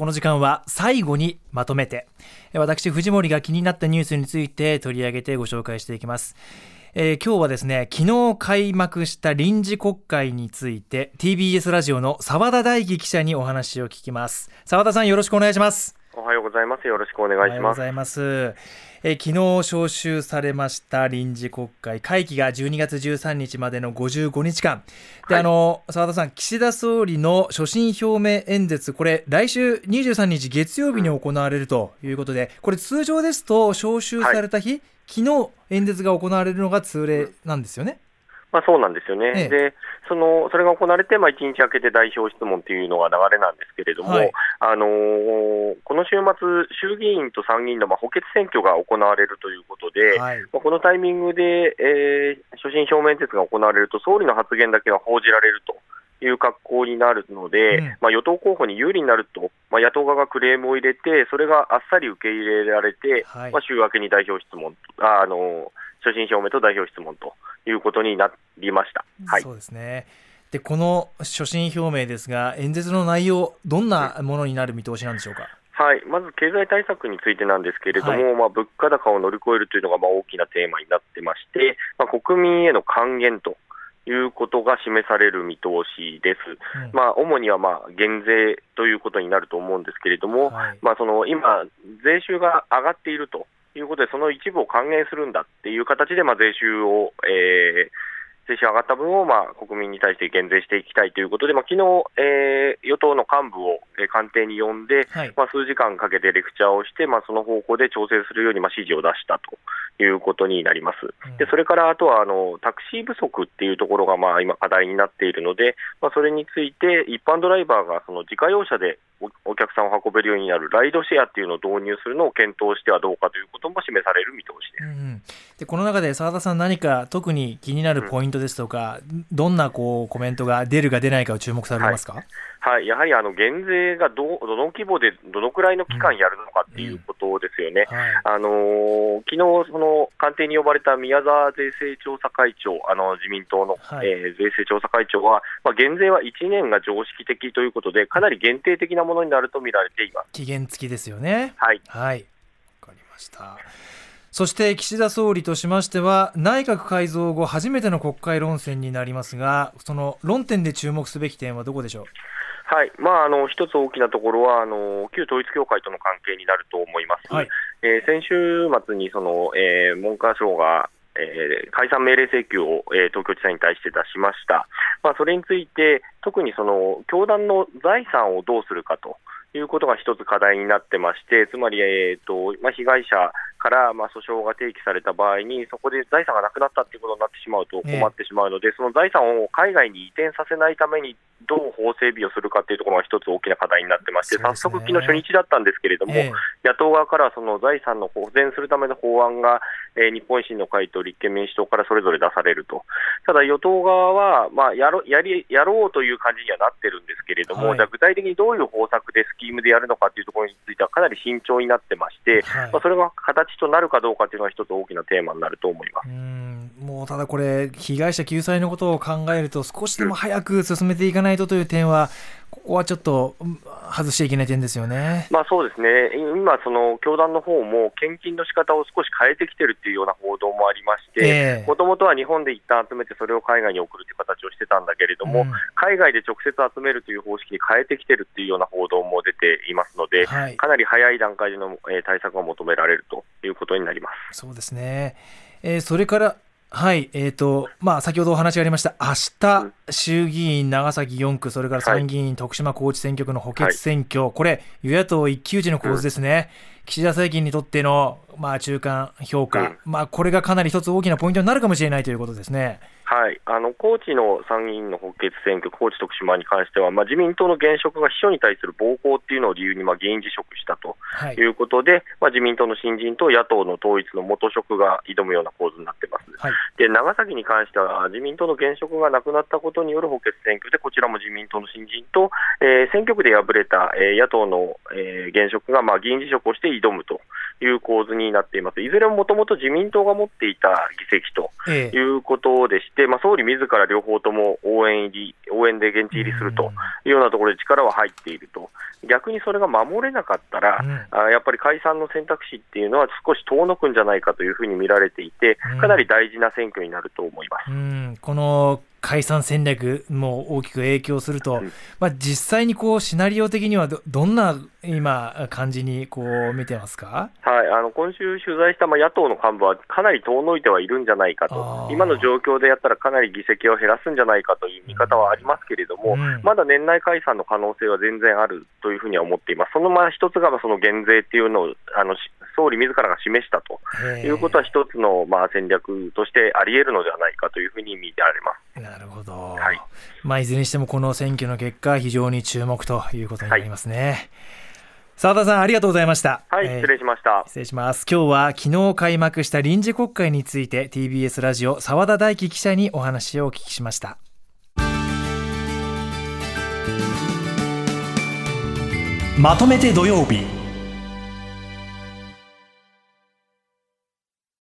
この時間は最後にまとめて私藤森が気になったニュースについて取り上げてご紹介していきます。えー、今日はですね昨日開幕した臨時国会について TBS ラジオの澤田大樹記者にお話を聞きます。澤田さんよろしくお願いします。おはようございます。よろしくお願いします。おはようございます。え昨日召集されました臨時国会。会期が12月13日までの55日間で、はい、あの澤田さん岸田総理の所信表明演説これ来週23日月曜日に行われるということでこれ通常ですと召集された日、はい、昨日演説が行われるのが通例なんですよね。まあ、そうなんですよね、ええ、でそのそれが行われて、まあ、1日明けて代表質問というのが流れなんですけれども、はい、あのー、この週末、衆議院と参議院のまあ補欠選挙が行われるということで、はい、まあ、このタイミングで、えー、所信表明演説が行われると、総理の発言だけが報じられると。いう格好になるので、うん、まあ、与党候補に有利になると、まあ、野党側がクレームを入れて、それがあっさり受け入れられて、はい、まあ、週明けに代表質問あ、あの所信表明と代表質問ということになりました。はい、そうですね。でこの所信表明ですが、演説の内容、どんなものになる見通しなんでしょうか？はい、まず経済対策についてなんですけれども、はい、まあ、物価高を乗り越えるというのがまあ大きなテーマになってまして、まあ、国民への還元ということが示される見通しです。うん、まあ、主にはまあ減税ということになると思うんですけれども、はい、まあ、その今、税収が上がっているということで、その一部を還元するんだっていう形で、まあ、税収を、えー、税収上がった分を、まあ、国民に対して減税していきたいということで、まあ昨日、えー、与党の幹部を、えー、官邸に呼んで、はい、まあ、数時間かけてレクチャーをして、まあ、その方向で調整するように、まあ、指示を出したということになります。うん、でそれからあとはあのタクシー不足っていうところが、まあ、今、課題になっているので、まあ、それについて一般ドライバーがその自家用車でお客さんを運べるようになるライドシェアっていうのを導入するのを検討してはどうかということも示される見通しです。うん、でこの中で澤田さん、何か特に気になるポイントですとか、うん、どんなこうコメントが出るか出ないかを注目されますか？はいはい、やはりあの減税がどどの規模でどのくらいの期間やるのかっていうことですよね、うん。うんはい、あの昨日その官邸に呼ばれた宮沢税制調査会長、あの自民党の、はい、えー、税制調査会長は、まあ、減税は1年が常識的ということで、かなり限定的なものになると見られています。期限付きですよね。はい、はい、かりました。そして岸田総理としましては内閣改造後初めての国会論戦になりますがその論点で注目すべき点はどこでしょう？はい。まあ、あの一つ大きなところはあの、旧統一教会との関係になると思います。はい、えー、先週末にその、えー、文科省がえー、解散命令請求を、えー、東京地裁に対して出しました、まあ、それについて、特にその教団の財産をどうするかということが一つ課題になってまして、つまり、えーとまあ、被害者からまあ訴訟が提起された場合に、そこで財産がなくなったということになってしまうと困ってしまうので、えー、その財産を海外に移転させないために、どう法整備をするかというところが一つ大きな課題になってまして、早速、昨日初日だったんですけれども、えー、野党側からその財産の保全するための法案が、えー、日本維新の会と立憲民主党からそれぞれ出されると、ただ与党側は、まあ、やろやりやろうという感じにはなってるんですけれども、はい、じゃ具体的にどういう方策でスキームでやるのかというところについては、かなり慎重になってまして、はい、まあ、それが形となるかどうかというのは、一つ大きなテーマになると思います。もうただこれ、被害者救済のことを考えると、少しでも早く進めていかないとという点は、ここはちょっと外しちゃいけない点ですよね。まあそうですね。今その教団の方も献金の仕方を少し変えてきてるっていうような報道もありまして、もともとは日本で一旦集めてそれを海外に送るという形をしてたんだけれども、うん、海外で直接集めるという方式に変えてきてるっていうような報道も出ていますので、はい、かなり早い段階での対策が求められるということになります。そうですね。えー、それからはい、えーとまあ、先ほどお話がありました、明日、衆議院長崎4区、それから参議院徳島高知選挙区の補欠選挙、はい、これ、与野党一騎打ちの構図ですね、うん、岸田政権にとっての、まあ、中間評価、うん、まあ、これがかなり一つ大きなポイントになるかもしれないということですね。はい、あの高知の参議院の補欠選挙、高知、徳島に関しては、まあ、自民党の現職が秘書に対する暴行っていうのを理由に、まあ、議員辞職したとい。うことで、はい、まあ、自民党の新人と野党の統一の元職が挑むような構図になってます。はい、で長崎に関しては、自民党の現職がなくなったことによる補欠選挙で、こちらも自民党の新人と、えー、選挙区で敗れた、えー、野党の、えー、現職が、まあ、議員辞職をして挑むという構図になっています。いずれももともと自民党が持っていた議席ということでして、ええ、まあ、総理自ら両方とも応援入り、応援で現地入りするというようなところで力は入っていると。逆にそれが守れなかったら、うん、あやっぱり解散の選択肢っていうのは少し遠のくんじゃないかというふうに見られていて、かなり大事な選挙になると思います。うん、この解散戦略も大きく影響すると、まあ、実際にこうシナリオ的にはどどんな今、感じにこう見てますか、はい、あの今週取材したまあ野党の幹部はかなり遠のいてはいるんじゃないかと、今の状況でやったらかなり議席を減らすんじゃないかという見方はありますけれども、うん、まだ年内解散の可能性は全然あるというふうには思っています、そのまあ一つがその減税っていうのをあの総理自らが示したと。いうことは、一つのまあ戦略としてあり得るのではないかというふうに見られます。なるほど、はい。まあ、いずれにしてもこの選挙の結果、非常に注目ということになりますね。澤、はい、田さんありがとうございました。はい、えー、失礼しました。失礼します。今日は昨日開幕した臨時国会について TBS ラジオ澤田大樹記者にお話をお聞きしました。まとめて土曜日